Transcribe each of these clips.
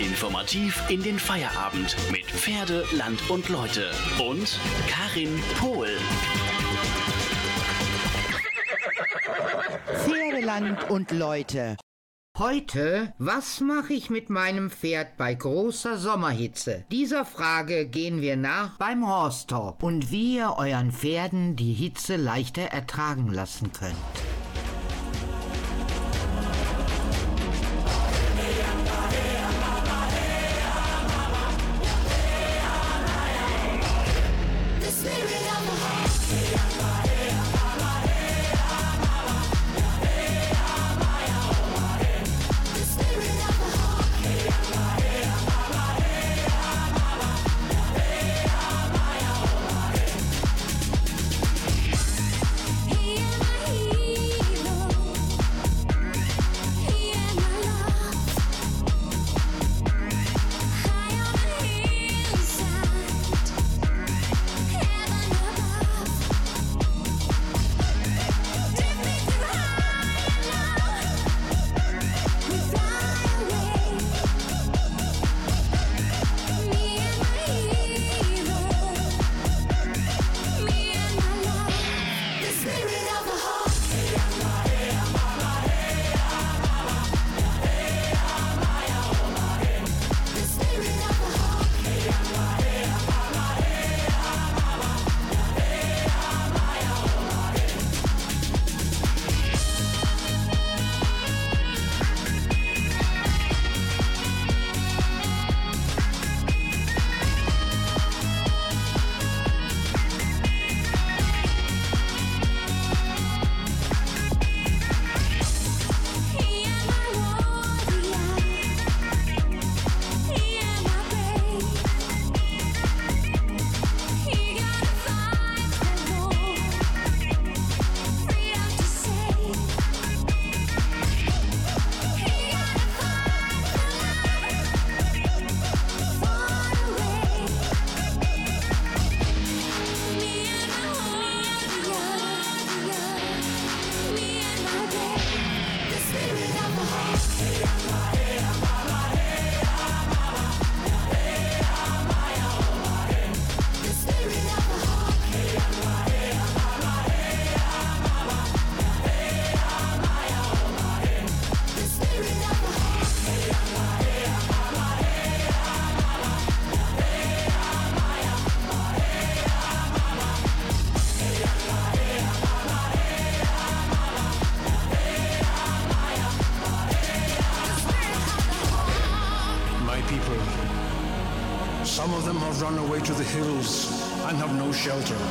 Informativ in den Feierabend mit Pferde, Land und Leute. Und Karin Pohl. Pferdeland und Leute. Heute, was mache ich mit meinem Pferd bei großer Sommerhitze? Dieser Frage gehen wir nach beim Horse Talk und wie ihr euren Pferden die Hitze leichter ertragen lassen könnt. Shelter.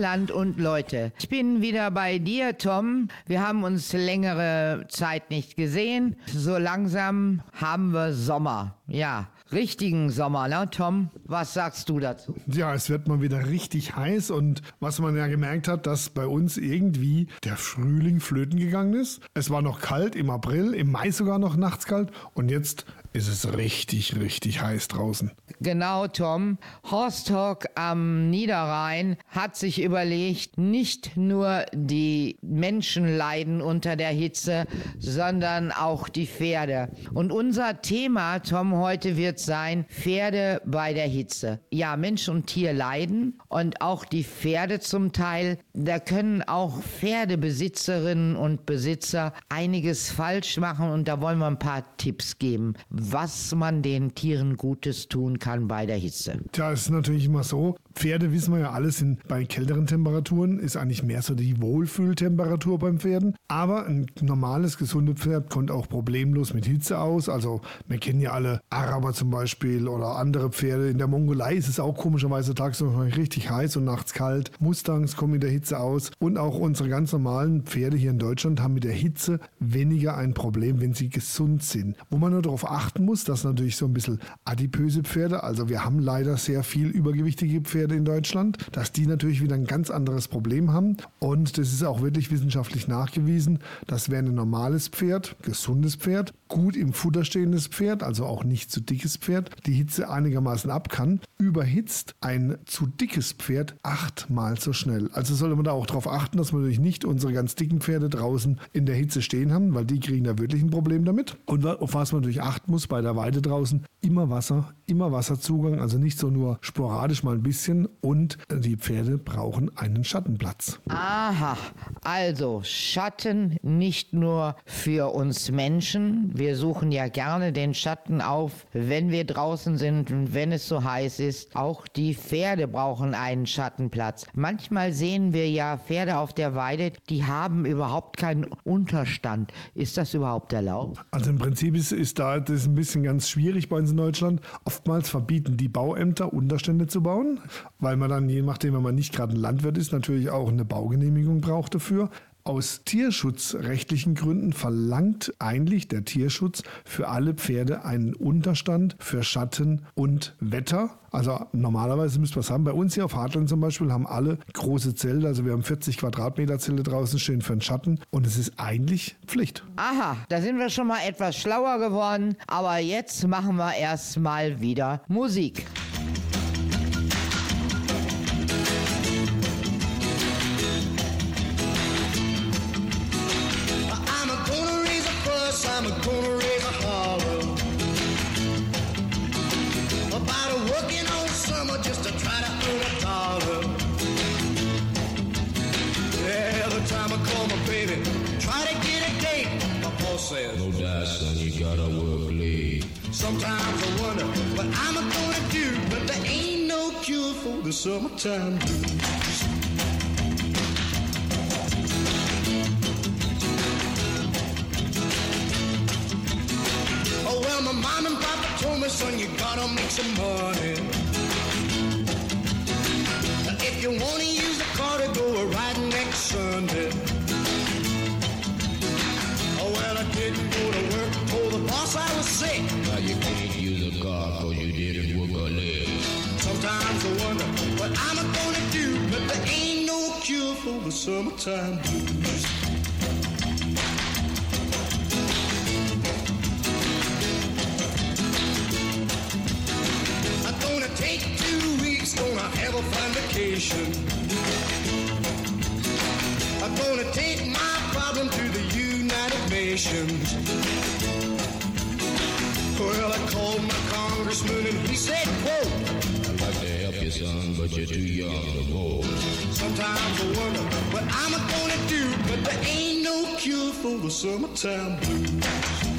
Pferdeland und Leute. Ich bin wieder bei dir, Tom. Wir haben uns längere Zeit nicht gesehen. So langsam haben wir Sommer. Ja, richtigen Sommer, ne, Tom? Was sagst du dazu? Ja, es wird mal wieder richtig heiß und was man ja gemerkt hat, dass bei uns irgendwie der Frühling flöten gegangen ist. Es war noch kalt im April, im Mai sogar noch nachts kalt und jetzt ist es richtig, richtig heiß draußen. Genau, Tom. Horsthock am Niederrhein hat sich überlegt, nicht nur die Menschen leiden unter der Hitze, sondern auch die Pferde. Und unser Thema, Tom, heute wird sein Pferde bei der Hitze. Ja, Mensch und Tier leiden und auch die Pferde zum Teil. Da können auch Pferdebesitzerinnen und Besitzer einiges falsch machen und da wollen wir ein paar Tipps geben, was man den Tieren Gutes tun kann bei der Hitze. Es ist natürlich immer so, Pferde wissen wir ja alles, sind bei kälteren Temperaturen ist eigentlich mehr so die Wohlfühltemperatur beim Pferden. Aber ein normales, gesundes Pferd kommt auch problemlos mit Hitze aus. Also wir kennen ja alle Araber zum Beispiel oder andere Pferde. In der Mongolei ist es auch komischerweise tagsüber richtig heiß und nachts kalt. Mustangs kommen mit der Hitze aus. Und auch unsere ganz normalen Pferde hier in Deutschland haben mit der Hitze weniger ein Problem, wenn sie gesund sind. Wo man nur darauf achten muss, dass natürlich so ein bisschen adipöse Pferde, also wir haben leider sehr viel übergewichtige Pferde in Deutschland, dass die natürlich wieder ein ganz anderes Problem haben. Und das ist auch wirklich wissenschaftlich nachgewiesen, dass wer ein normales Pferd, gesundes Pferd, gut im Futter stehendes Pferd, also auch nicht zu dickes Pferd, die Hitze einigermaßen ab kann, überhitzt ein zu dickes Pferd achtmal so schnell. Also sollte man da auch darauf achten, dass wir natürlich nicht unsere ganz dicken Pferde draußen in der Hitze stehen haben, weil die kriegen da wirklich ein Problem damit. Und auf was man natürlich achten muss bei der Weide draußen, immer Wasser, immer Wasserzugang, also nicht so nur sporadisch mal ein bisschen und die Pferde brauchen einen Schattenplatz. Aha, also Schatten nicht nur für uns Menschen, wir suchen ja gerne den Schatten auf, wenn wir draußen sind und wenn es so heiß ist. Auch die Pferde brauchen einen Schattenplatz. Manchmal sehen wir ja Pferde auf der Weide, die haben überhaupt keinen Unterstand. Ist das überhaupt erlaubt? Also im Prinzip ist, ist da das ein bisschen ganz schwierig bei uns in Deutschland. Oftmals verbieten die Bauämter Unterstände zu bauen, weil man dann, je nachdem, wenn man nicht gerade ein Landwirt ist, natürlich auch eine Baugenehmigung braucht dafür. Aus tierschutzrechtlichen Gründen verlangt eigentlich der Tierschutz für alle Pferde einen Unterstand für Schatten und Wetter. Also normalerweise müsste man sagen, bei uns hier auf Hartland zum Beispiel haben alle große Zelte, also wir haben 40 Quadratmeter Zelte draußen stehen für den Schatten und es ist eigentlich Pflicht. Aha, da sind wir schon mal etwas schlauer geworden, aber jetzt machen wir erstmal wieder Musik. The summertime blues. Oh well, my mom and papa told me, son, you gotta make some money. If you wanna use the car to go a ride next Sunday. Oh well, I didn't go to work, told the boss I was sick. For the summertime blues. I'm gonna take two weeks, gonna have a fun vacation. I'm gonna take my problem to the United Nations. Well, I called my congressman and he said, quote, like to help you, son, but you're too young to vote. Sometimes I wonder what I'm gonna do, but there ain't no cure for the summertime blues.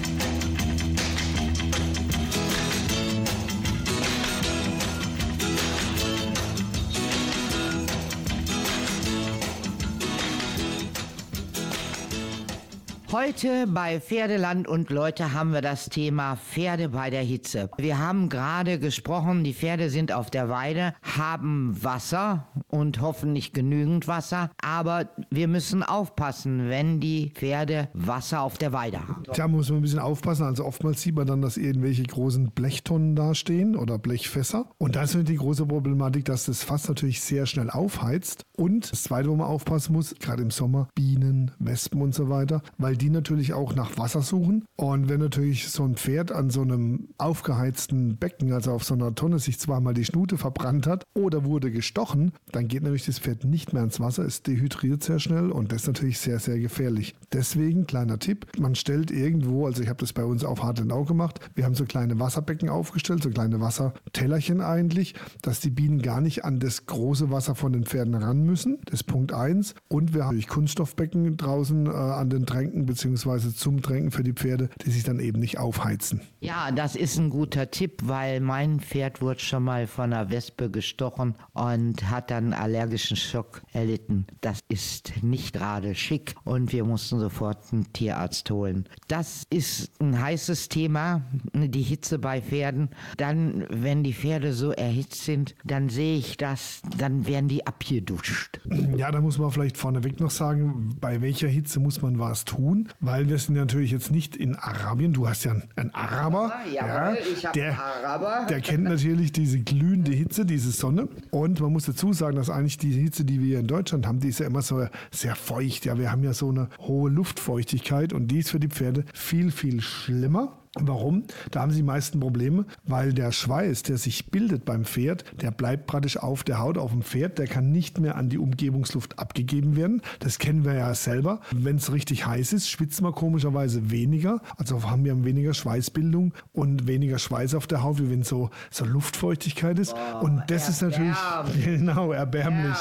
Heute bei Pferdeland und Leute haben wir das Thema Pferde bei der Hitze. Wir haben gerade gesprochen, die Pferde sind auf der Weide, haben Wasser und hoffentlich genügend Wasser, aber wir müssen aufpassen, wenn die Pferde Wasser auf der Weide haben. Tja, muss man ein bisschen aufpassen. Also oftmals sieht man dann, dass irgendwelche großen Blechtonnen da stehen oder Blechfässer. Und da ist die große Problematik, dass das Fass natürlich sehr schnell aufheizt. Und das Zweite, wo man aufpassen muss, gerade im Sommer, Bienen, Wespen und so weiter, weil die natürlich auch nach Wasser suchen. Und wenn natürlich so ein Pferd an so einem aufgeheizten Becken, also auf so einer Tonne, sich zweimal die Schnute verbrannt hat oder wurde gestochen, dann geht natürlich das Pferd nicht mehr ins Wasser, es dehydriert sehr schnell und das ist natürlich sehr, sehr gefährlich. Deswegen, kleiner Tipp, man stellt irgendwo, also ich habe das bei uns auf Hartlenau gemacht, wir haben so kleine Wasserbecken aufgestellt, so kleine Wassertellerchen eigentlich, dass die Bienen gar nicht an das große Wasser von den Pferden ran müssen. Das ist Punkt 1. Und wir haben natürlich Kunststoffbecken draußen äh, an den Tränken beziehungsweise zum Tränken für die Pferde, die sich dann eben nicht aufheizen. Ja, das ist ein guter Tipp, weil mein Pferd wurde schon mal von einer Wespe gestochen und hat dann allergischen Schock erlitten. Das ist nicht gerade schick und wir mussten sofort einen Tierarzt holen. Das ist ein heißes Thema, die Hitze bei Pferden. Dann, wenn die Pferde so erhitzt sind, dann sehe ich das, dann werden die abgeduscht. Ja, da muss man vielleicht vorneweg noch sagen, bei welcher Hitze muss man was tun, weil wir sind natürlich jetzt nicht in Arabien. Du hast ja einen, Araber, Jawohl, ich hab der, Araber. der kennt natürlich diese glühende Hitze, diese Sonne. Und man muss dazu sagen, dass eigentlich die Hitze, die wir hier in Deutschland haben, die ist ja immer so sehr feucht. Ja, wir haben ja so eine hohe Luftfeuchtigkeit und die ist für die Pferde viel, viel schlimmer. Warum? Da haben sie die meisten Probleme, weil der Schweiß, der sich bildet beim Pferd, der bleibt praktisch auf der Haut auf dem Pferd, der kann nicht mehr an die Umgebungsluft abgegeben werden. Das kennen wir ja selber. Wenn es richtig heiß ist, schwitzen wir komischerweise weniger, also haben wir weniger Schweißbildung und weniger Schweiß auf der Haut, wie wenn so, so Luftfeuchtigkeit ist. und das ist natürlich genau erbärmlich.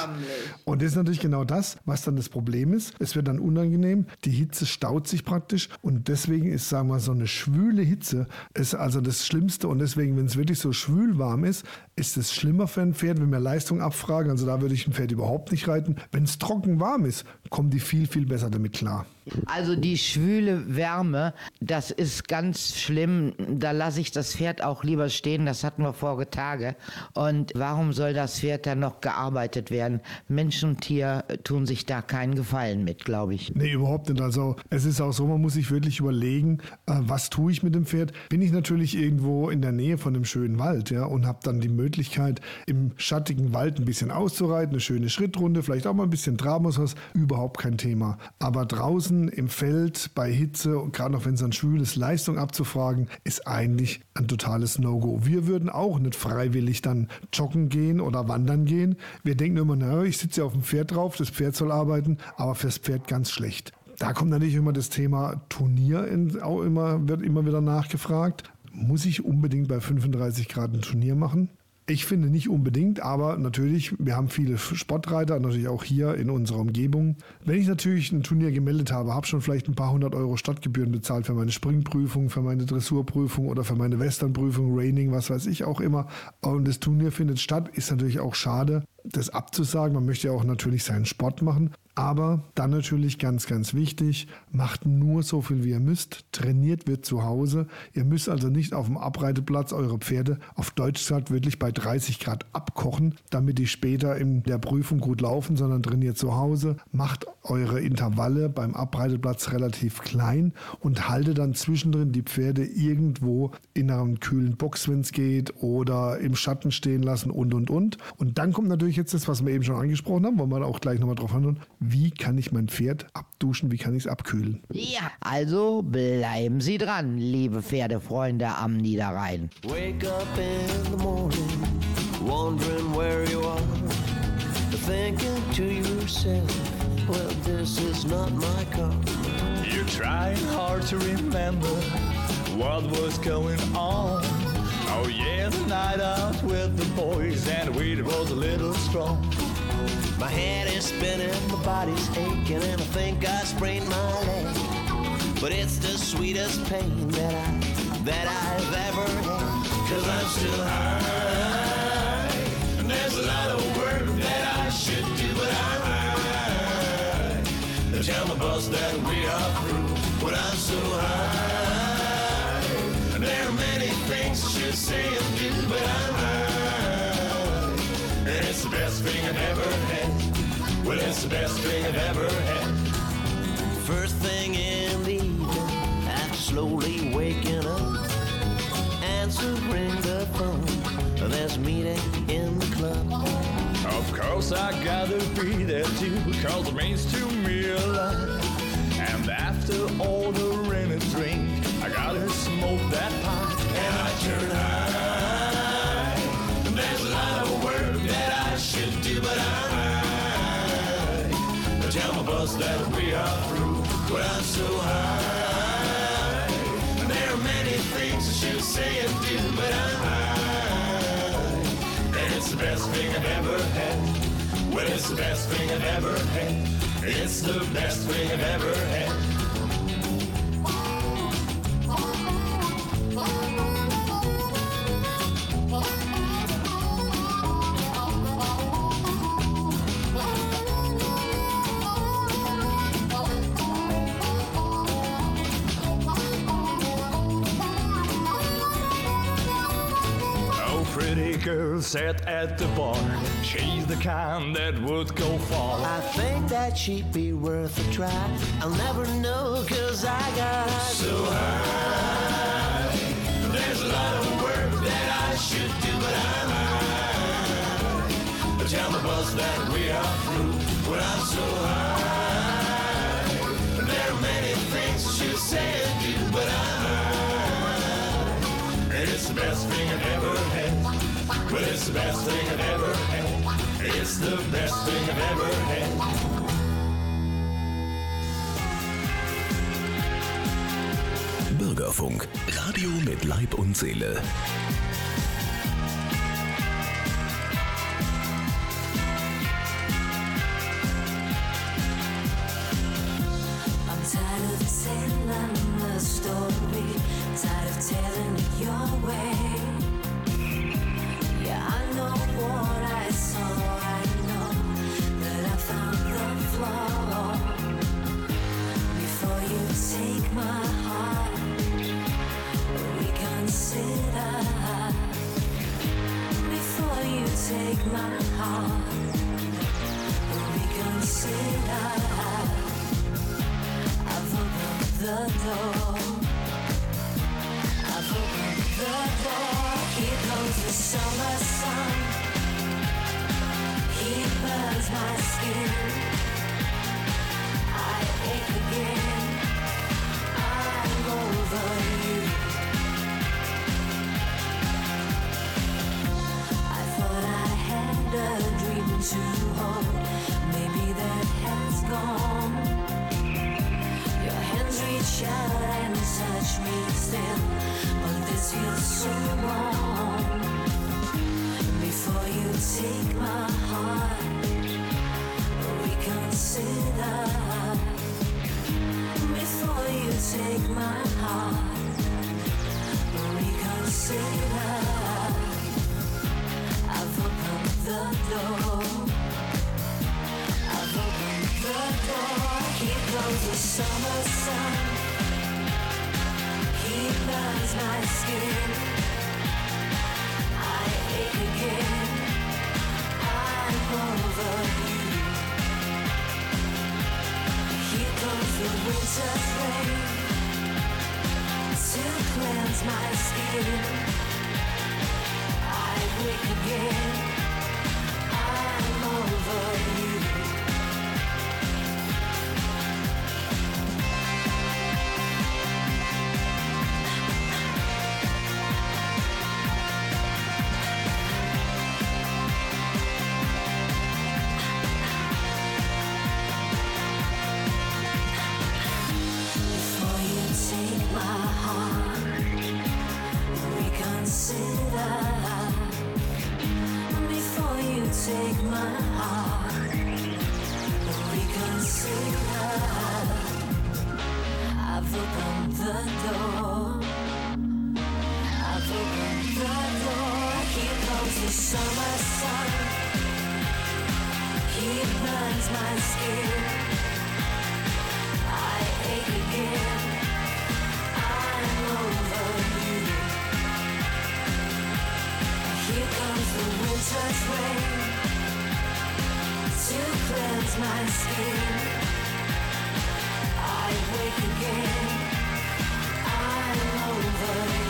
Und das ist natürlich genau das, was dann das Problem ist. Es wird dann unangenehm, die Hitze staut sich praktisch und deswegen ist, sagen wir, so eine schwüle Hitze ist also das Schlimmste und deswegen, wenn es wirklich so schwül warm ist, ist es schlimmer für ein Pferd, wenn wir Leistung abfragen. Also da würde ich ein Pferd überhaupt nicht reiten. Wenn es trocken warm ist, kommen die viel, viel besser damit klar. Also die schwüle Wärme, das ist ganz schlimm. Da lasse ich das Pferd auch lieber stehen. Das hatten wir vorige Tage. Und warum soll das Pferd dann noch gearbeitet werden? Mensch und Tier tun sich da keinen Gefallen mit, glaube ich. Nee, überhaupt nicht. Also es ist auch so, man muss sich wirklich überlegen, äh, was tue ich mit dem Pferd. Bin ich natürlich irgendwo in der Nähe von einem schönen Wald ja, und habe dann die Möglichkeit, im schattigen Wald ein bisschen auszureiten, eine schöne Schrittrunde, vielleicht auch mal ein bisschen Trabos, überhaupt kein Thema. Aber draußen im Feld bei Hitze und gerade noch wenn es dann schwül ist, Leistung abzufragen, ist eigentlich ein totales No-Go. Wir würden auch nicht freiwillig dann joggen gehen oder wandern gehen. Wir denken immer, naja, ich sitze ja auf dem Pferd drauf, das Pferd soll arbeiten, aber fürs Pferd ganz schlecht. Da kommt natürlich immer das Thema Turnier in, auch immer, wird immer wieder nachgefragt. Muss ich unbedingt bei 35 Grad ein Turnier machen? Ich finde nicht unbedingt, aber natürlich, wir haben viele Sportreiter, natürlich auch hier in unserer Umgebung. Wenn ich natürlich ein Turnier gemeldet habe, habe schon vielleicht ein paar hundert Euro Stadtgebühren bezahlt für meine Springprüfung, für meine Dressurprüfung oder für meine Westernprüfung, Raining, was weiß ich auch immer. Und das Turnier findet statt, ist natürlich auch schade, das abzusagen. Man möchte ja auch natürlich seinen Sport machen. Aber dann natürlich ganz, ganz wichtig, macht nur so viel, wie ihr müsst. Trainiert wird zu Hause. Ihr müsst also nicht auf dem Abreiteplatz eure Pferde auf Deutsch gesagt wirklich bei 30 Grad abkochen, damit die später in der Prüfung gut laufen, sondern trainiert zu Hause. Macht eure Intervalle beim Abreiteplatz relativ klein und haltet dann zwischendrin die Pferde irgendwo in einer kühlen Box, wenn es geht, oder im Schatten stehen lassen und, und, und. Und dann kommt natürlich jetzt das, was wir eben schon angesprochen haben, wollen wir auch gleich nochmal drauf handeln wie kann ich mein Pferd abduschen, wie kann ich es abkühlen. Ja, also bleiben Sie dran, liebe Pferdefreunde am Niederrhein. Wake up in the morning, wondering where you are. Thinking to yourself, well, this is not my car. You're trying hard to remember what was going on. Oh yeah, the night out with the boys and we was a little strong. My head is spinning, my body's aching, and I think I sprained my leg. But it's the sweetest pain that I that I've ever had. Cause I'm still high. And there's a lot of work that I should do, but I'm high. They tell my boss that we are through, but I'm so high. There are many things I should say and do, but I'm best thing I've ever had. Well, it's the best thing I've ever had. First thing in the evening, after slowly waking up, answering the phone. There's a meeting in the club. Of course I gotta be there too, cause it means to me a lot. And And after ordering a drink, I gotta smoke that pipe. And I turn high. Boss that we are through, but I'm so high. There are many things I should say and do, but I'm high. And it's the best thing I've ever had. Well, it's the best thing I've ever had. It's the best thing I've ever had. Sat at the bar. She's the kind that would go far. I think that she'd be worth a try. I'll never know, cause I got so high. There's a lot of work that I should do, but I'm high. Tell my boss that we are through, but I'm so high. There are many things should say and do, but I'm high. And it's the best thing I've ever. But it's the best thing I've ever had. It's the best thing I've ever had. Bürgerfunk, Radio mit Leib und Seele. Tired of telling your way. Take my heart, reconsider. I've opened the door. I've opened the door. Here comes the summer sun. He burns my skin. I ache again. I'm over you. Take my heart, reconsider. The. I've the door. Comes the summer sun. He burns my skin. I ache again. I'm over you. The rain to cleanse my skin. I wake again. I'm summer sun. He burns my skin. I ache again. I'm over you. Here comes the winter's rain to cleanse my skin. I wake again. I'm over you.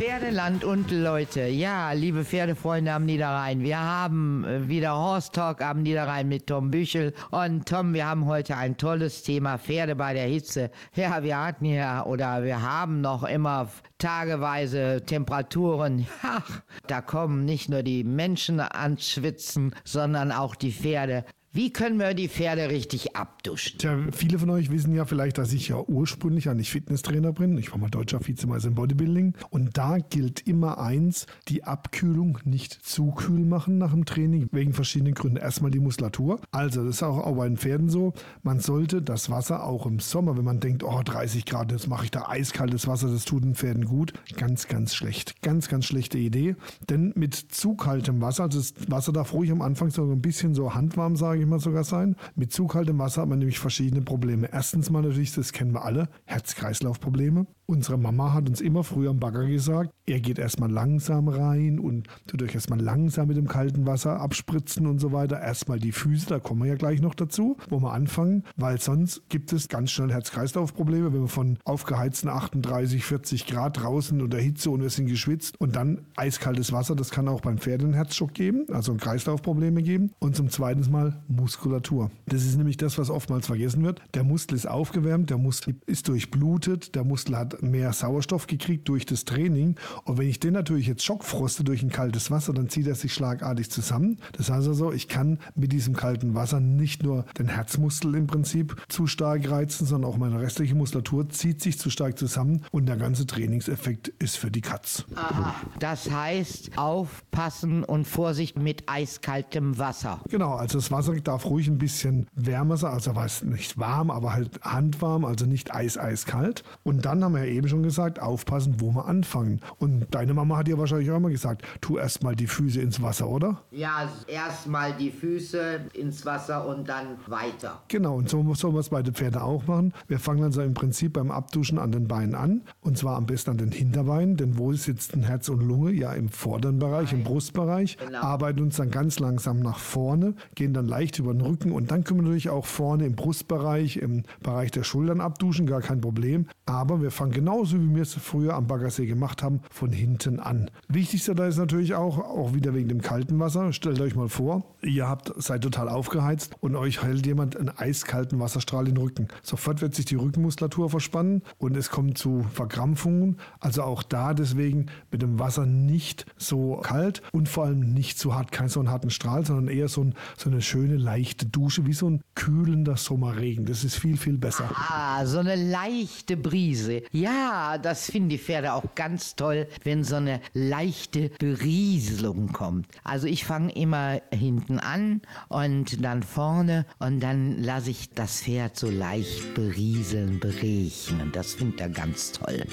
Pferdeland und Leute. Ja, liebe Pferdefreunde am Niederrhein, wir haben äh, wieder Horse Talk am Niederrhein mit Tom Büchel. Und Tom, wir haben heute ein tolles Thema, Pferde bei der Hitze. Ja, wir hatten ja oder wir haben noch immer tageweise Temperaturen. Ach, da kommen nicht nur die Menschen ans Schwitzen, sondern auch die Pferde. Wie können wir die Pferde richtig abduschen? Tja, viele von euch wissen ja vielleicht, dass ich ja ursprünglich eigentlich Fitnesstrainer bin. Ich war mal deutscher Vizemeister im Bodybuilding. Und da gilt immer eins, die Abkühlung nicht zu kühl machen nach dem Training, wegen verschiedenen Gründen. Erstmal die Muskulatur. Also, das ist auch, bei den Pferden so. Man sollte das Wasser auch im Sommer, wenn man denkt, oh, 30 Grad, jetzt mache ich da eiskaltes Wasser, das tut den Pferden gut. Ganz, ganz schlecht. Ganz, ganz schlechte Idee. Denn mit zu kaltem Wasser, also das Wasser darf ruhig am Anfang so ein bisschen so handwarm, sage ich mal sogar sein. Mit zu kaltem Wasser hat man nämlich verschiedene Probleme. Erstens mal natürlich, das kennen wir alle, Herz-Kreislauf-Probleme. Unsere Mama hat uns immer früher am Bagger gesagt, er geht erstmal langsam rein und tut euch erstmal langsam mit dem kalten Wasser abspritzen und so weiter. Erstmal die Füße, da kommen wir ja gleich noch dazu, wo wir anfangen, weil sonst gibt es ganz schnell Herz-Kreislauf-Probleme, wenn wir von aufgeheizten 38, 40 Grad draußen unter Hitze und wir sind geschwitzt und dann eiskaltes Wasser, das kann auch beim Pferd einen Herzschock geben, also Kreislaufprobleme geben. Und zum zweiten Mal Muskulatur. Das ist nämlich das, was oftmals vergessen wird. Der Muskel ist aufgewärmt, der Muskel ist durchblutet, der Muskel hat mehr Sauerstoff gekriegt durch das Training. Und wenn ich den natürlich jetzt schockfroste durch ein kaltes Wasser, dann zieht er sich schlagartig zusammen. Das heißt also, ich kann mit diesem kalten Wasser nicht nur den Herzmuskel im Prinzip zu stark reizen, sondern auch meine restliche Muskulatur zieht sich zu stark zusammen und der ganze Trainingseffekt ist für die Katz. Aha. Das heißt, aufpassen und Vorsicht mit eiskaltem Wasser. Genau, also das Wasser darf ruhig ein bisschen wärmer sein, also weiß nicht warm, aber halt handwarm, also nicht eis eiskalt. Und dann haben wir ja eben schon gesagt, aufpassen, wo wir anfangen. Und deine Mama hat dir wahrscheinlich auch immer gesagt, tu erst mal die Füße ins Wasser, oder? Ja, erstmal die Füße ins Wasser und dann weiter. Genau, und so sollen wir es bei den Pferden auch machen. Wir fangen also im Prinzip beim Abduschen an den Beinen an. Und zwar am besten an den Hinterbeinen, denn wo sitzt ein Herz und Lunge? Ja, im vorderen Bereich, im Brustbereich. Genau. Arbeiten uns dann ganz langsam nach vorne, gehen dann leicht über den Rücken und dann können wir natürlich auch vorne im Brustbereich, im Bereich der Schultern abduschen, gar kein Problem. Aber wir fangen genauso, wie wir es früher am Baggersee gemacht haben, von hinten an. Wichtigster da ist natürlich auch, auch wieder wegen dem kalten Wasser, stellt euch mal vor, ihr habt, seid total aufgeheizt und euch hält jemand einen eiskalten Wasserstrahl in den Rücken. Sofort wird sich die Rückenmuskulatur verspannen und es kommt zu Verkrampfungen. Also auch da deswegen mit dem Wasser nicht so kalt und vor allem nicht so hart, kein so einen harten Strahl, sondern eher so, ein, so eine schöne leichte Dusche, wie so ein kühlender Sommerregen. Das ist viel, viel besser. Ah, so eine leichte Brise. Ja, das finden die Pferde auch ganz toll, wenn so eine leichte Berieselung kommt. Also ich fange immer hinten an und dann vorne und dann lasse ich das Pferd so leicht berieseln, berechnen. Das findet er ganz toll.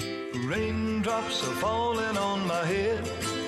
Raindrops are falling on my head.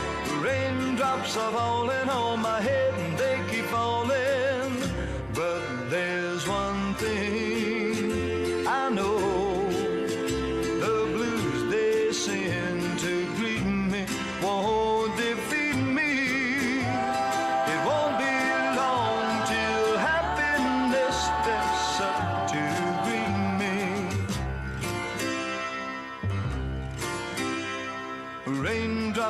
raindrops are falling on my head and they keep falling.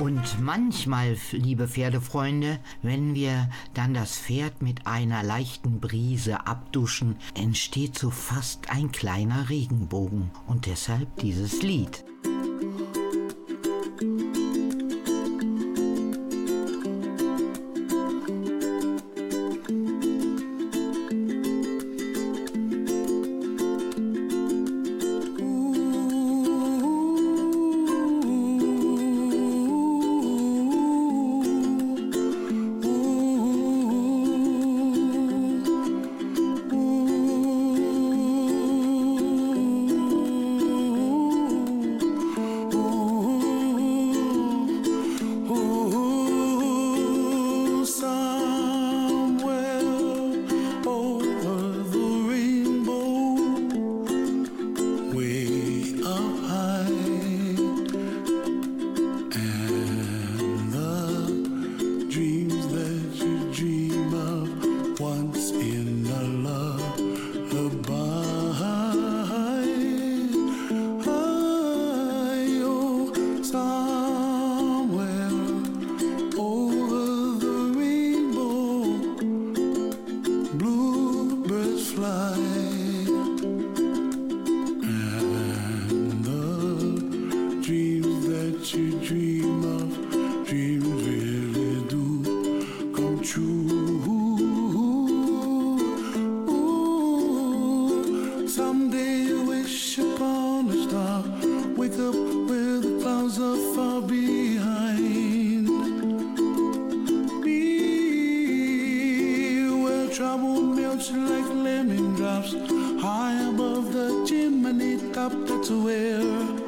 Und manchmal, liebe Pferdefreunde, wenn wir dann das Pferd mit einer leichten Brise abduschen, entsteht so fast ein kleiner Regenbogen. Und deshalb dieses Lied. Wake up where the clouds are far behind. Be where trouble melts like lemon drops, high above the chimney top. That's where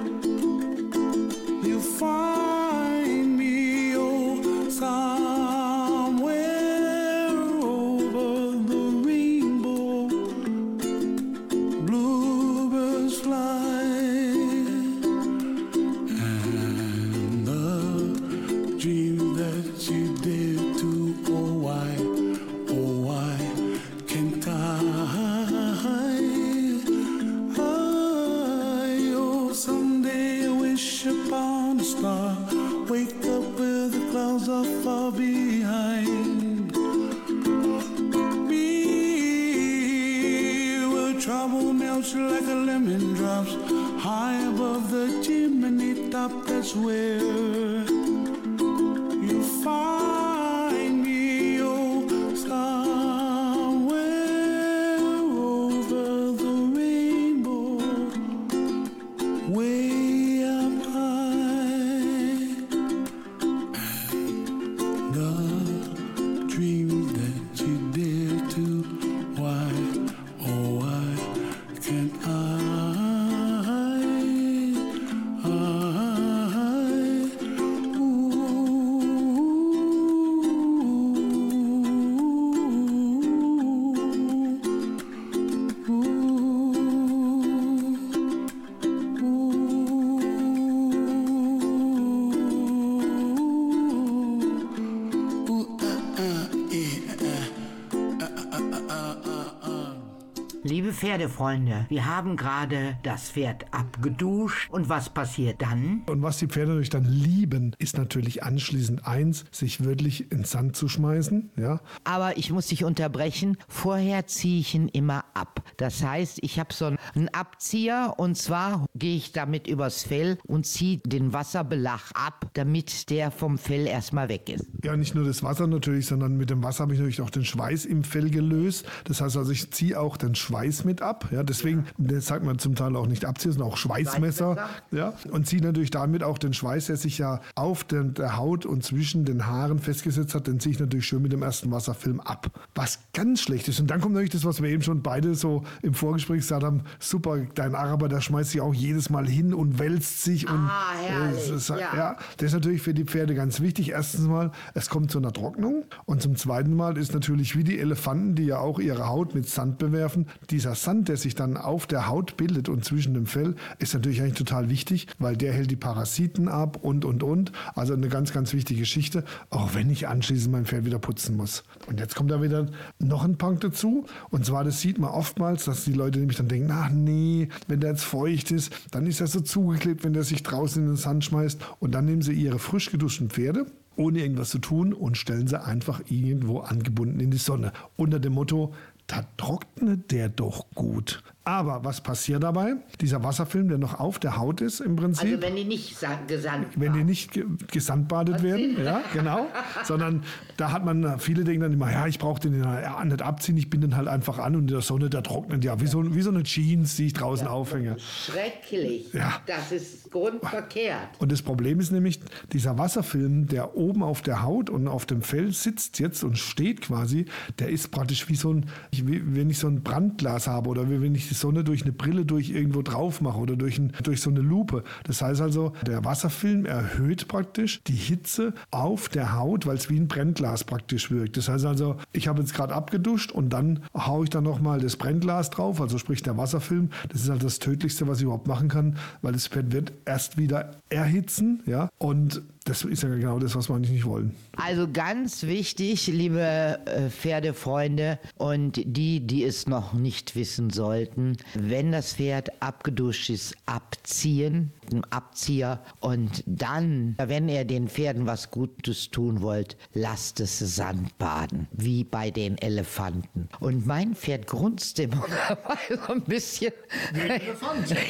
Pferdefreunde, wir haben gerade das Pferd abgeduscht. Und was passiert dann? Und was die Pferde natürlich dann lieben, ist natürlich anschließend eins, sich wirklich ins Sand zu schmeißen. Ja. Aber ich muss dich unterbrechen. Vorher ziehe ich ihn immer ab. Das heißt, ich habe so einen Abzieher und zwar gehe ich damit übers Fell und ziehe den Wasserbelag ab, damit der vom Fell erstmal weg ist. Ja, nicht nur das Wasser natürlich, sondern mit dem Wasser habe ich natürlich auch den Schweiß im Fell gelöst. Das heißt also, ich ziehe auch den Schweiß mit ab. Ja, deswegen, das sagt man zum Teil auch nicht abziehen, sondern auch Schweißmesser. Ja, und ziehe natürlich damit auch den Schweiß, der sich ja auf der, der Haut und zwischen den Haaren festgesetzt hat, den ziehe ich natürlich schön mit dem ersten Wasserfilm ab. Was ganz schlecht ist. Und dann kommt natürlich das, was wir eben schon beide so im Vorgespräch gesagt haben, super, dein Araber, der schmeißt sich auch jedes Mal hin und wälzt sich. Und, Ah, herrlich, äh, ist, ja. ja, das ist natürlich für die Pferde ganz wichtig. Erstens mal, es kommt zu einer Trocknung. Und zum zweiten Mal ist natürlich wie die Elefanten, die ja auch ihre Haut mit Sand bewerfen, dieser Sand, der sich dann auf der Haut bildet und zwischen dem Fell, ist natürlich eigentlich total wichtig, weil der hält die Parasiten ab und, und, und. Also eine ganz, ganz wichtige Geschichte, auch wenn ich anschließend mein Pferd wieder putzen muss. Und jetzt kommt da wieder noch ein Punkt dazu. Und zwar, das sieht man oftmals, dass die Leute nämlich dann denken, ach nee, wenn der jetzt feucht ist, dann ist er so zugeklebt, wenn der sich draußen in den Sand schmeißt. Und dann nehmen sie ihre frisch geduschten Pferde, ohne irgendwas zu tun, und stellen sie einfach irgendwo angebunden in die Sonne. Unter dem Motto, da trocknet der doch gut. Aber was passiert dabei? Dieser Wasserfilm, der noch auf der Haut ist im Prinzip. Also wenn die nicht sa- gesandt wenn die nicht ge gesandbadet werden, ja, genau, sondern da hat man, viele denken dann immer, ja, ich brauche den ja, nicht abziehen, ich bin den halt einfach an und in der Sonne, der trocknet ja, wie so, wie so eine Jeans, die ich draußen aufhänge. Schrecklich. Ja. Das ist grundverkehrt. Und das Problem ist nämlich, dieser Wasserfilm, der oben auf der Haut und auf dem Fell sitzt jetzt und steht quasi, der ist praktisch wie so ein, wie, wenn ich so ein Brandglas habe oder wie wenn ich die Sonne durch eine Brille durch irgendwo drauf mache oder durch, ein, durch so eine Lupe. Das heißt also, der Wasserfilm erhöht praktisch die Hitze auf der Haut, weil es wie ein Brennglas praktisch wirkt. Das heißt also, ich habe jetzt gerade abgeduscht und dann haue ich dann nochmal das Brennglas drauf, also sprich der Wasserfilm. Das ist halt das Tödlichste, was ich überhaupt machen kann, weil das Pferd wird erst wieder erhitzen, ja, und das ist ja genau das, was wir eigentlich nicht wollen. Also ganz wichtig, liebe äh, Pferdefreunde und die, die es noch nicht wissen sollten, wenn das Pferd abgeduscht ist, abziehen, einen Abzieher und dann, wenn ihr den Pferden was Gutes tun wollt, lasst es Sandbaden, wie bei den Elefanten. Und mein Pferd grunzt immer so ein bisschen.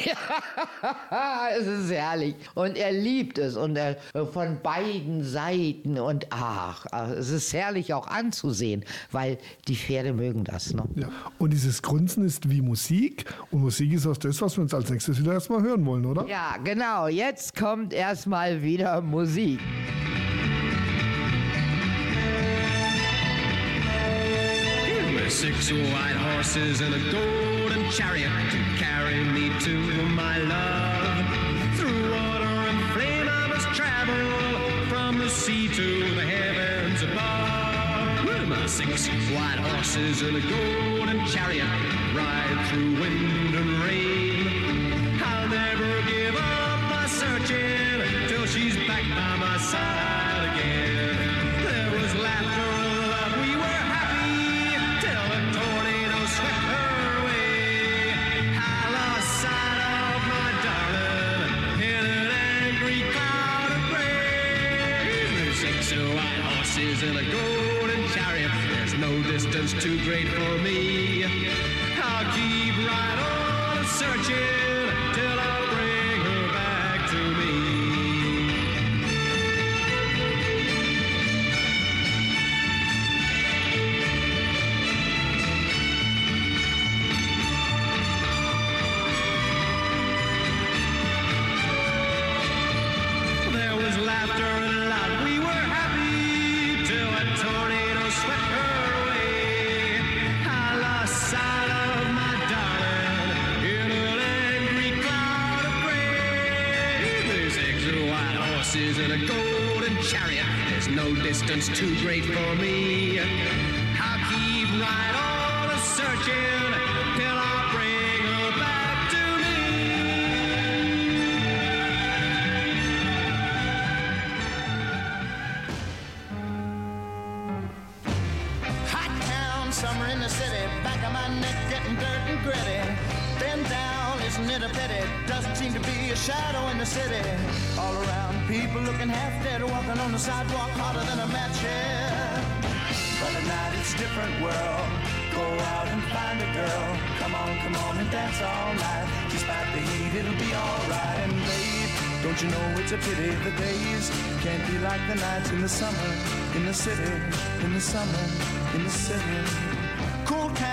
ja, es ist herrlich. Und er liebt es und er von beiden Seiten und ach, es ist herrlich auch anzusehen, weil die Pferde mögen das. Ne? Ja. Und dieses Grunzen ist wie Musik und Musik ist auch das, was wir uns als nächstes wieder erstmal hören wollen, oder? Ja, genau. Jetzt kommt erstmal wieder Musik. Six white horses and a golden chariot to carry me to my love. Through water and flame I must travel from the sea to the heavens above. With my six white horses and a golden chariot ride through wind and rain. And a golden chariot. There's no distance too great for me. Too great for me. I'll keep right on searching till I bring her back to me. Hot town, summer in the city, back of my neck getting dirt and gritty. Isn't it a pity? Doesn't seem to be a shadow in the city. All around, people looking half dead, walking on the sidewalk harder than a match head. But at night it's a different world. Go out and find a girl. Come on, come on and dance all night. Despite the heat, it'll be alright. And babe, don't you know it's a pity the days can't be like the nights in the summer, in the city, in the summer, in the city. Cool town,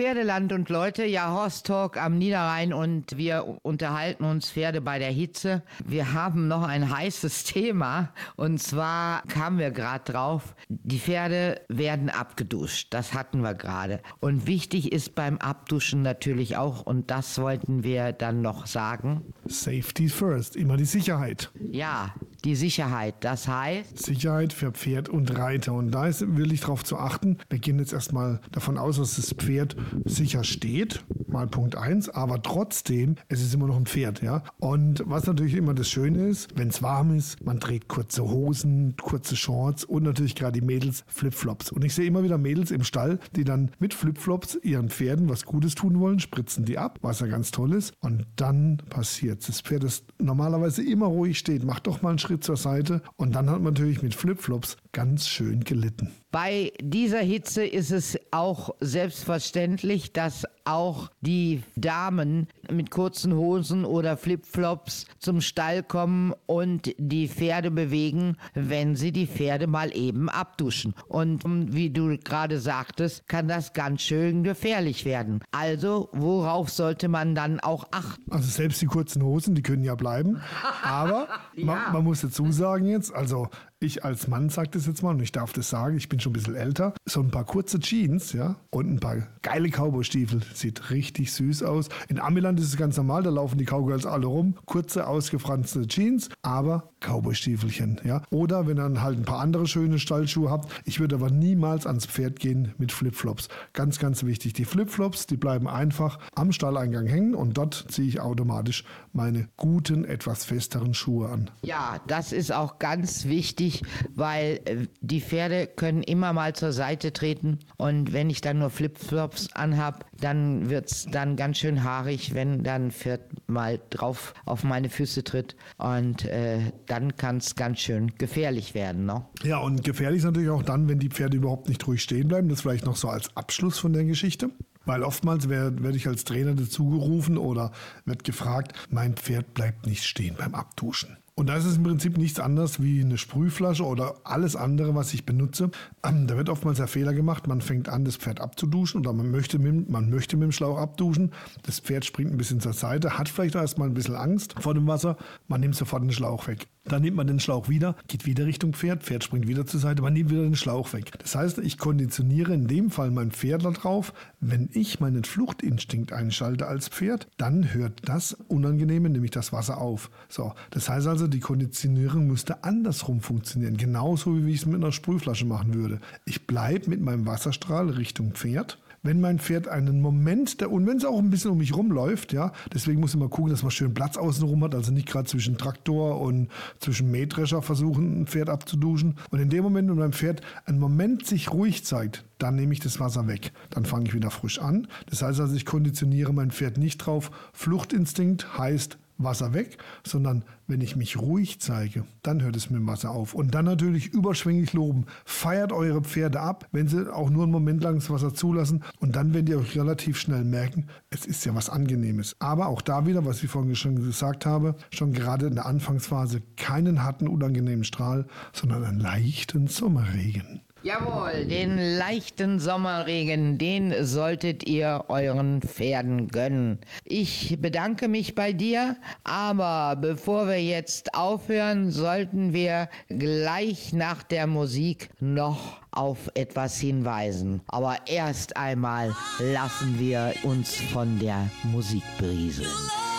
Pferdeland und Leute, ja, Horst Talk am Niederrhein und wir unterhalten uns Pferde bei der Hitze. Wir haben noch ein heißes Thema und zwar kamen wir gerade drauf, die Pferde werden abgeduscht, das hatten wir gerade. Und wichtig ist beim Abduschen natürlich auch, und das wollten wir dann noch sagen. Safety first, immer die Sicherheit. Ja, die Sicherheit, das heißt. Sicherheit für Pferd und Reiter. Und da ist wirklich darauf zu achten. Wir gehen jetzt erstmal davon aus, dass das Pferd sicher steht, mal Punkt 1, aber trotzdem, es ist immer noch ein Pferd, ja. Und was natürlich immer das Schöne ist, wenn es warm ist, man trägt kurze Hosen, kurze Shorts und natürlich gerade die Mädels Flipflops. Und ich sehe immer wieder Mädels im Stall, die dann mit Flipflops ihren Pferden was Gutes tun wollen, spritzen die ab, was ja ganz toll ist. Und dann passiert Das Pferd, das normalerweise immer ruhig steht, macht doch mal einen Schritt zur Seite. Und dann hat man natürlich mit Flipflops ganz schön gelitten. Bei dieser Hitze ist es auch selbstverständlich, dass auch die Damen mit kurzen Hosen oder Flipflops zum Stall kommen und die Pferde bewegen, wenn sie die Pferde mal eben abduschen. Und wie du gerade sagtest, kann das ganz schön gefährlich werden. Also, worauf sollte man dann auch achten? Also selbst die kurzen Hosen, die können ja bleiben. Aber ja. man, man muss dazu sagen jetzt, also ich als Mann sage das jetzt mal und ich darf das sagen, ich bin schon ein bisschen älter, so ein paar kurze Jeans, ja, und ein paar geile Cowboy-Stiefel. Sieht richtig süß aus. In Amiland ist es ganz normal, da laufen die Cowgirls alle rum. Kurze, ausgefranste Jeans, aber Cowboy-Stiefelchen, ja. Oder wenn ihr halt ein paar andere schöne Stallschuhe habt. Ich würde aber niemals ans Pferd gehen mit Flipflops. Ganz, ganz wichtig. Die Flipflops, die bleiben einfach am Stalleingang hängen und dort ziehe ich automatisch meine guten, etwas festeren Schuhe an. Ja, das ist auch ganz wichtig wichtig, weil äh, die Pferde können immer mal zur Seite treten und wenn ich dann nur Flipflops anhab, dann wird es dann ganz schön haarig, wenn dann Pferd mal drauf auf meine Füße tritt und äh, dann kann es ganz schön gefährlich werden. Ne? Ja, und gefährlich ist natürlich auch dann, wenn die Pferde überhaupt nicht ruhig stehen bleiben. Das vielleicht noch so als Abschluss von der Geschichte. Weil oftmals werde werd ich als Trainer dazu gerufen oder wird gefragt, mein Pferd bleibt nicht stehen beim Abduschen. Und da ist es im Prinzip nichts anderes wie eine Sprühflasche oder alles andere, was ich benutze. Ähm, da wird oftmals der Fehler gemacht, man fängt an, das Pferd abzuduschen oder man möchte, mit, man möchte mit dem Schlauch abduschen. Das Pferd springt ein bisschen zur Seite, hat vielleicht erstmal ein bisschen Angst vor dem Wasser. Man nimmt sofort den Schlauch weg. Dann nimmt man den Schlauch wieder, geht wieder Richtung Pferd, Pferd springt wieder zur Seite, man nimmt wieder den Schlauch weg. Das heißt, ich konditioniere in dem Fall mein Pferd darauf, wenn ich meinen Fluchtinstinkt einschalte als Pferd, dann hört das Unangenehme, nämlich das Wasser auf. So, das heißt also, die Konditionierung müsste andersrum funktionieren, genauso wie ich es mit einer Sprühflasche machen würde. Ich bleibe mit meinem Wasserstrahl Richtung Pferd wenn mein Pferd einen Moment, der, und wenn es auch ein bisschen um mich rumläuft, ja, deswegen muss ich mal gucken, dass man schön Platz außenrum hat, also nicht gerade zwischen Traktor und zwischen Mähdrescher versuchen, ein Pferd abzuduschen. Und in dem Moment, wenn mein Pferd einen Moment sich ruhig zeigt, dann nehme ich das Wasser weg. Dann fange ich wieder frisch an. Das heißt also, ich konditioniere mein Pferd nicht drauf. Fluchtinstinkt heißt Wasser weg, sondern wenn ich mich ruhig zeige, dann hört es mit dem Wasser auf. Und dann natürlich überschwänglich loben. Feiert eure Pferde ab, wenn sie auch nur einen Moment lang das Wasser zulassen. Und dann werdet ihr euch relativ schnell merken, es ist ja was Angenehmes. Aber auch da wieder, was ich vorhin schon gesagt habe, schon gerade in der Anfangsphase keinen harten, unangenehmen Strahl, sondern einen leichten Sommerregen. Jawohl, den leichten Sommerregen, den solltet ihr euren Pferden gönnen. Ich bedanke mich bei dir, aber bevor wir jetzt aufhören, sollten wir gleich nach der Musik noch auf etwas hinweisen. Aber erst einmal lassen wir uns von der Musik berieseln.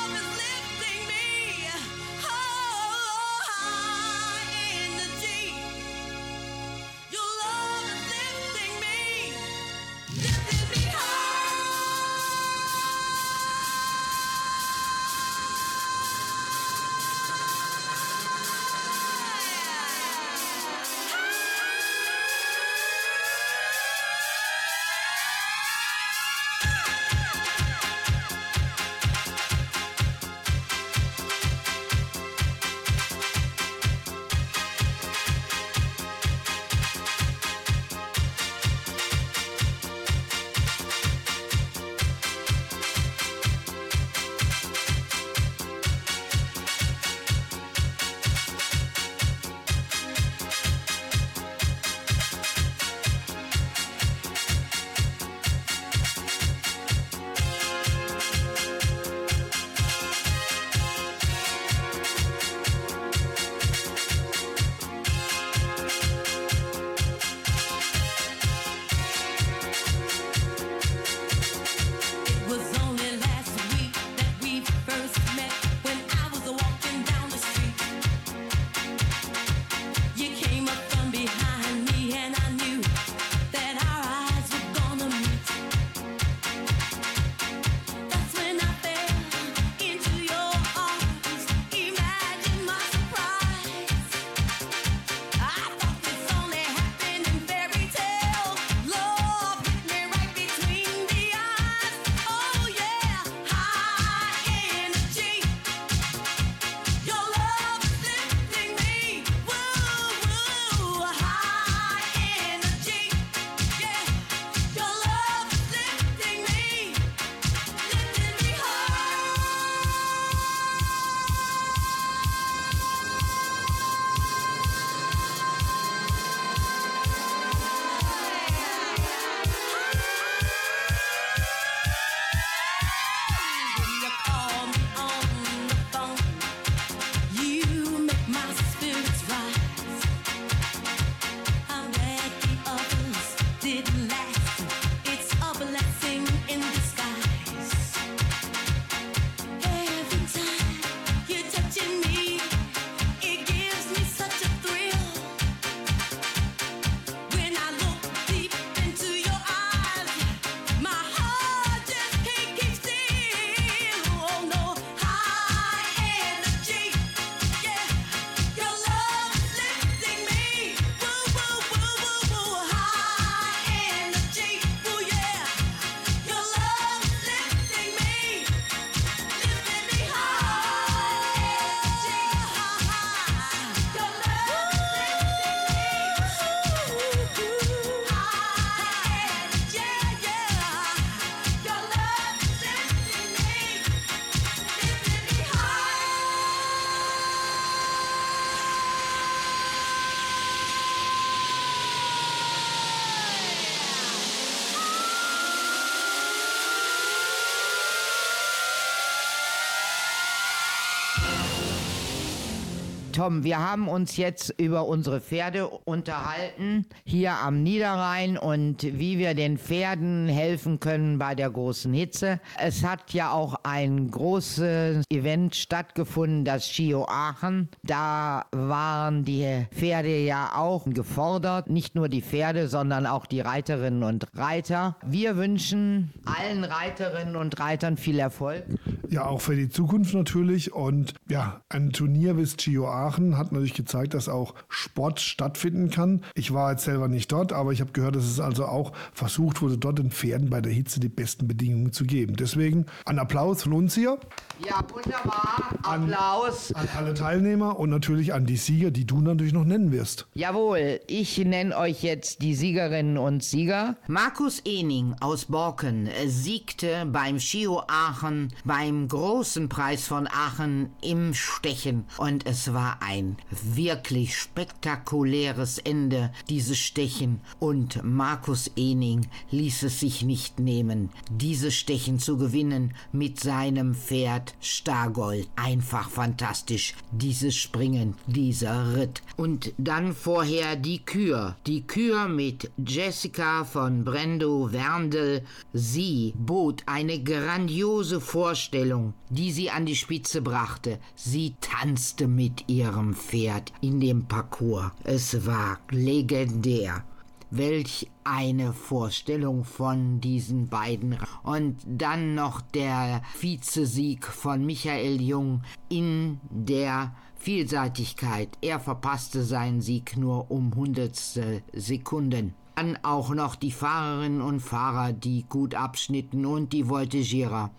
Tom, wir haben uns jetzt über unsere Pferde unterhalten, hier am Niederrhein und wie wir den Pferden helfen können bei der großen Hitze. Es hat ja auch ein großes Event stattgefunden, das Skio Aachen. Da waren die Pferde ja auch gefordert, nicht nur die Pferde, sondern auch die Reiterinnen und Reiter. Wir wünschen allen Reiterinnen und Reitern viel Erfolg. Ja, auch für die Zukunft natürlich. Und ja, ein Turnier wie Gio Aachen hat natürlich gezeigt, dass auch Sport stattfinden kann. Ich war jetzt selber nicht dort, aber ich habe gehört, dass es also auch versucht wurde, dort den Pferden bei der Hitze die besten Bedingungen zu geben. Deswegen ein Applaus von uns hier. Ja, wunderbar. Applaus. An, an alle Teilnehmer und natürlich an die Sieger, die du natürlich noch nennen wirst. Jawohl, ich nenne euch jetzt die Siegerinnen und Sieger. Markus Ening aus Borken siegte beim Skio Aachen beim großen Preis von Aachen im Stechen und es war ein wirklich spektakuläres Ende, dieses Stechen, und Markus Ening ließ es sich nicht nehmen, dieses Stechen zu gewinnen mit seinem Pferd Stargold. Einfach fantastisch, dieses Springen, dieser Ritt. Und dann vorher die Kür, die Kür mit Jessica von Brendo Werndl. Sie bot eine grandiose Vorstellung, die sie an die Spitze brachte. Sie tanzte mit ihrem Pferd in dem Parcours. Es war legendär. Welch eine Vorstellung von diesen beiden. Und dann noch der Vizesieg von Michael Jung in der Vielseitigkeit. Er verpasste seinen Sieg nur um hundertstel Sekunden. Dann auch noch die Fahrerinnen und Fahrer, die gut abschnitten und die Voltigierer.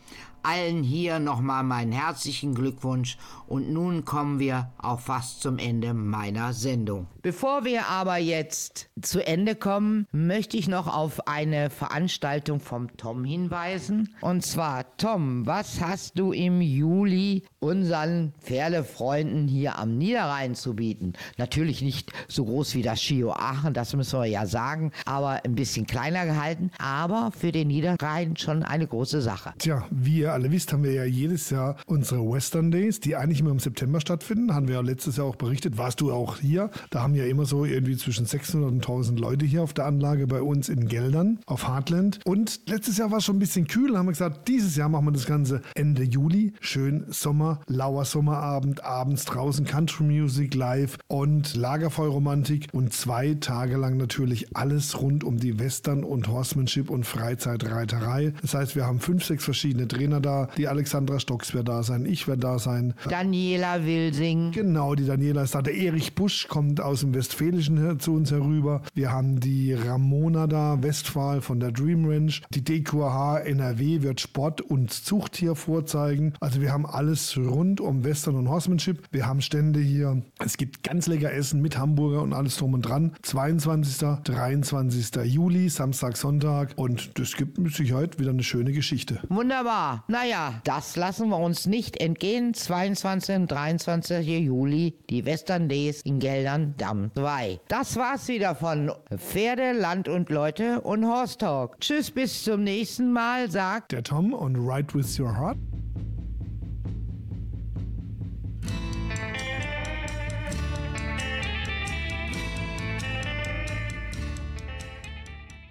Allen hier nochmal meinen herzlichen Glückwunsch und nun kommen wir auch fast zum Ende meiner Sendung. Bevor wir aber jetzt zu Ende kommen, möchte ich noch auf eine Veranstaltung vom Tom hinweisen. Und zwar, Tom, was hast du im Juli unseren Pferdefreunden hier am Niederrhein zu bieten? Natürlich nicht so groß wie das Schio Aachen, das müssen wir ja sagen, aber ein bisschen kleiner gehalten, aber für den Niederrhein schon eine große Sache. Tja, wie ihr alle wisst, haben wir ja jedes Jahr unsere Western Days, die eigentlich immer im September stattfinden. Haben wir ja letztes Jahr auch berichtet. Warst du auch hier? Da haben ja immer so irgendwie zwischen 600 und 1000 Leute hier auf der Anlage bei uns in Geldern auf Heartland. Und letztes Jahr war es schon ein bisschen kühl. Haben wir gesagt, dieses Jahr machen wir das Ganze Ende Juli. Schön Sommer, lauer Sommerabend, abends draußen Country Music live und Lagerfeuerromantik und zwei Tage lang natürlich alles rund um die Western und Horsemanship und Freizeitreiterei. Das heißt, wir haben fünf, sechs verschiedene Trainer da. Die Alexandra Stocks wird da sein, ich werde da sein. Daniela Wilsing. Genau, die Daniela ist da. Der Erich Busch kommt aus dem Westfälischen zu uns herüber. Wir haben die Ramona da, Westphal von der Dream Ranch. Die DQH NRW wird Sport und Zuchttier vorzeigen. Also wir haben alles rund um Western und Horsemanship. Wir haben Stände hier. Es gibt ganz lecker Essen mit Hamburger und alles drum und dran. 22. 23. Juli, Samstag, Sonntag. Und das gibt mit Sicherheit wieder eine schöne Geschichte. Wunderbar. Naja, das lassen wir uns nicht entgehen. 22. und 23. Juli, die Western Days in Geldern, Damm 2. Das war's wieder von Pferde, Land und Leute und Horse Talk. Tschüss, bis zum nächsten Mal, sagt Der Tom und Ride with Your Heart.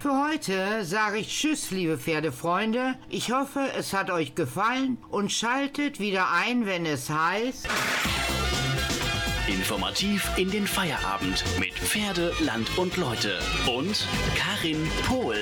Für heute sage ich Tschüss, liebe Pferdefreunde. Ich hoffe, es hat euch gefallen und schaltet wieder ein, wenn es heißt. Informativ in den Feierabend mit Pferde, Land und Leute und Karin Pohl.